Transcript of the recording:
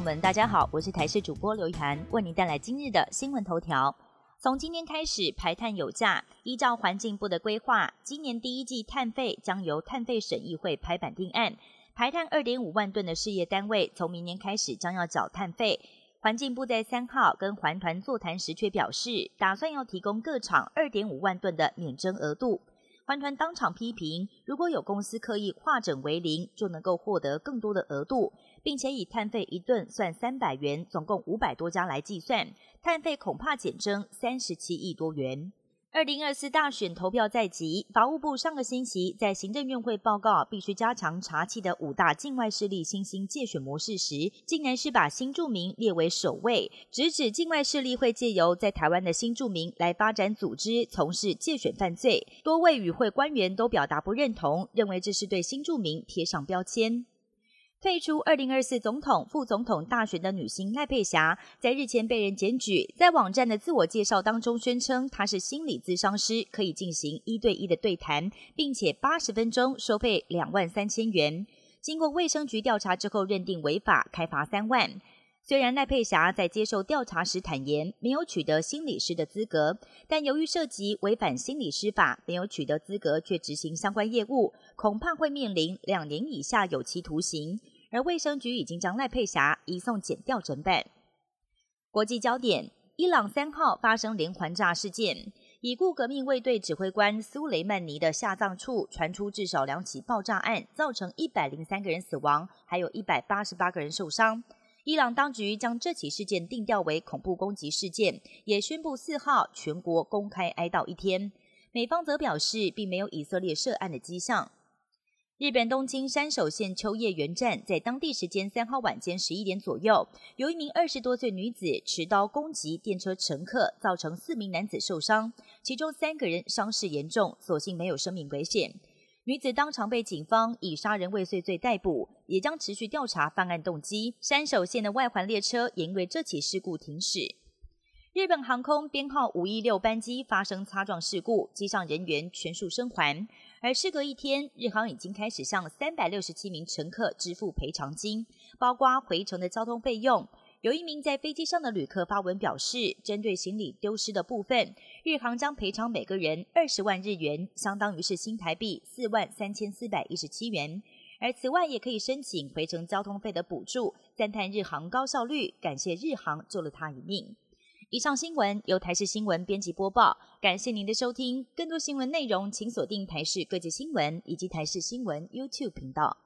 们，大家好，我是台视主播刘一涵，为您带来今日的新闻头条。从今天开始，排碳有价。依照环境部的规划，今年第一季碳费将由碳费审议会拍板定案。排碳二点五万吨的事业单位，从明年开始将要缴碳费。环境部在三号跟环团座谈时却表示，打算要提供各厂二点五万吨的免征额度。环团当场批评，如果有公司刻意化整为零，就能够获得更多的额度，并且以碳费一顿算三百元，总共五百多家来计算，碳费恐怕减征三十七亿多元。二零二四大选投票在即，法务部上个星期在行政院会报告必须加强查缉的五大境外势力新兴借选模式时，竟然是把新住民列为首位，直指境外势力会借由在台湾的新住民来发展组织，从事借选犯罪。多位与会官员都表达不认同，认为这是对新住民贴上标签。退出二零二四总统、副总统大选的女星赖佩霞，在日前被人检举，在网站的自我介绍当中宣称她是心理咨商师，可以进行一对一的对谈，并且八十分钟收费两万三千元。经过卫生局调查之后，认定违法，开罚三万。虽然赖佩霞在接受调查时坦言没有取得心理师的资格，但由于涉及违反心理师法，没有取得资格却执行相关业务，恐怕会面临两年以下有期徒刑。而卫生局已经将赖佩霞移送检调侦办。国际焦点：伊朗三号发生连环炸事件，已故革命卫队指挥官苏雷曼尼的下葬处传出至少两起爆炸案，造成一百零三个人死亡，还有一百八十八个人受伤。伊朗当局将这起事件定调为恐怖攻击事件，也宣布四号全国公开哀悼一天。美方则表示，并没有以色列涉案的迹象。日本东京山手线秋叶原站在当地时间三号晚间十一点左右，有一名二十多岁女子持刀攻击电车乘客，造成四名男子受伤，其中三个人伤势严重，所幸没有生命危险。女子当场被警方以杀人未遂罪逮捕，也将持续调查犯案动机。山手线的外环列车也因为这起事故停驶。日本航空编号五一六班机发生擦撞事故，机上人员全数生还。而事隔一天，日航已经开始向三百六十七名乘客支付赔偿金，包括回程的交通费用。有一名在飞机上的旅客发文表示，针对行李丢失的部分，日航将赔偿每个人二十万日元，相当于是新台币四万三千四百一十七元。而此外，也可以申请回程交通费的补助。赞叹日航高效率，感谢日航救了他一命。以上新闻由台视新闻编辑播报，感谢您的收听。更多新闻内容，请锁定台视各界新闻以及台视新闻 YouTube 频道。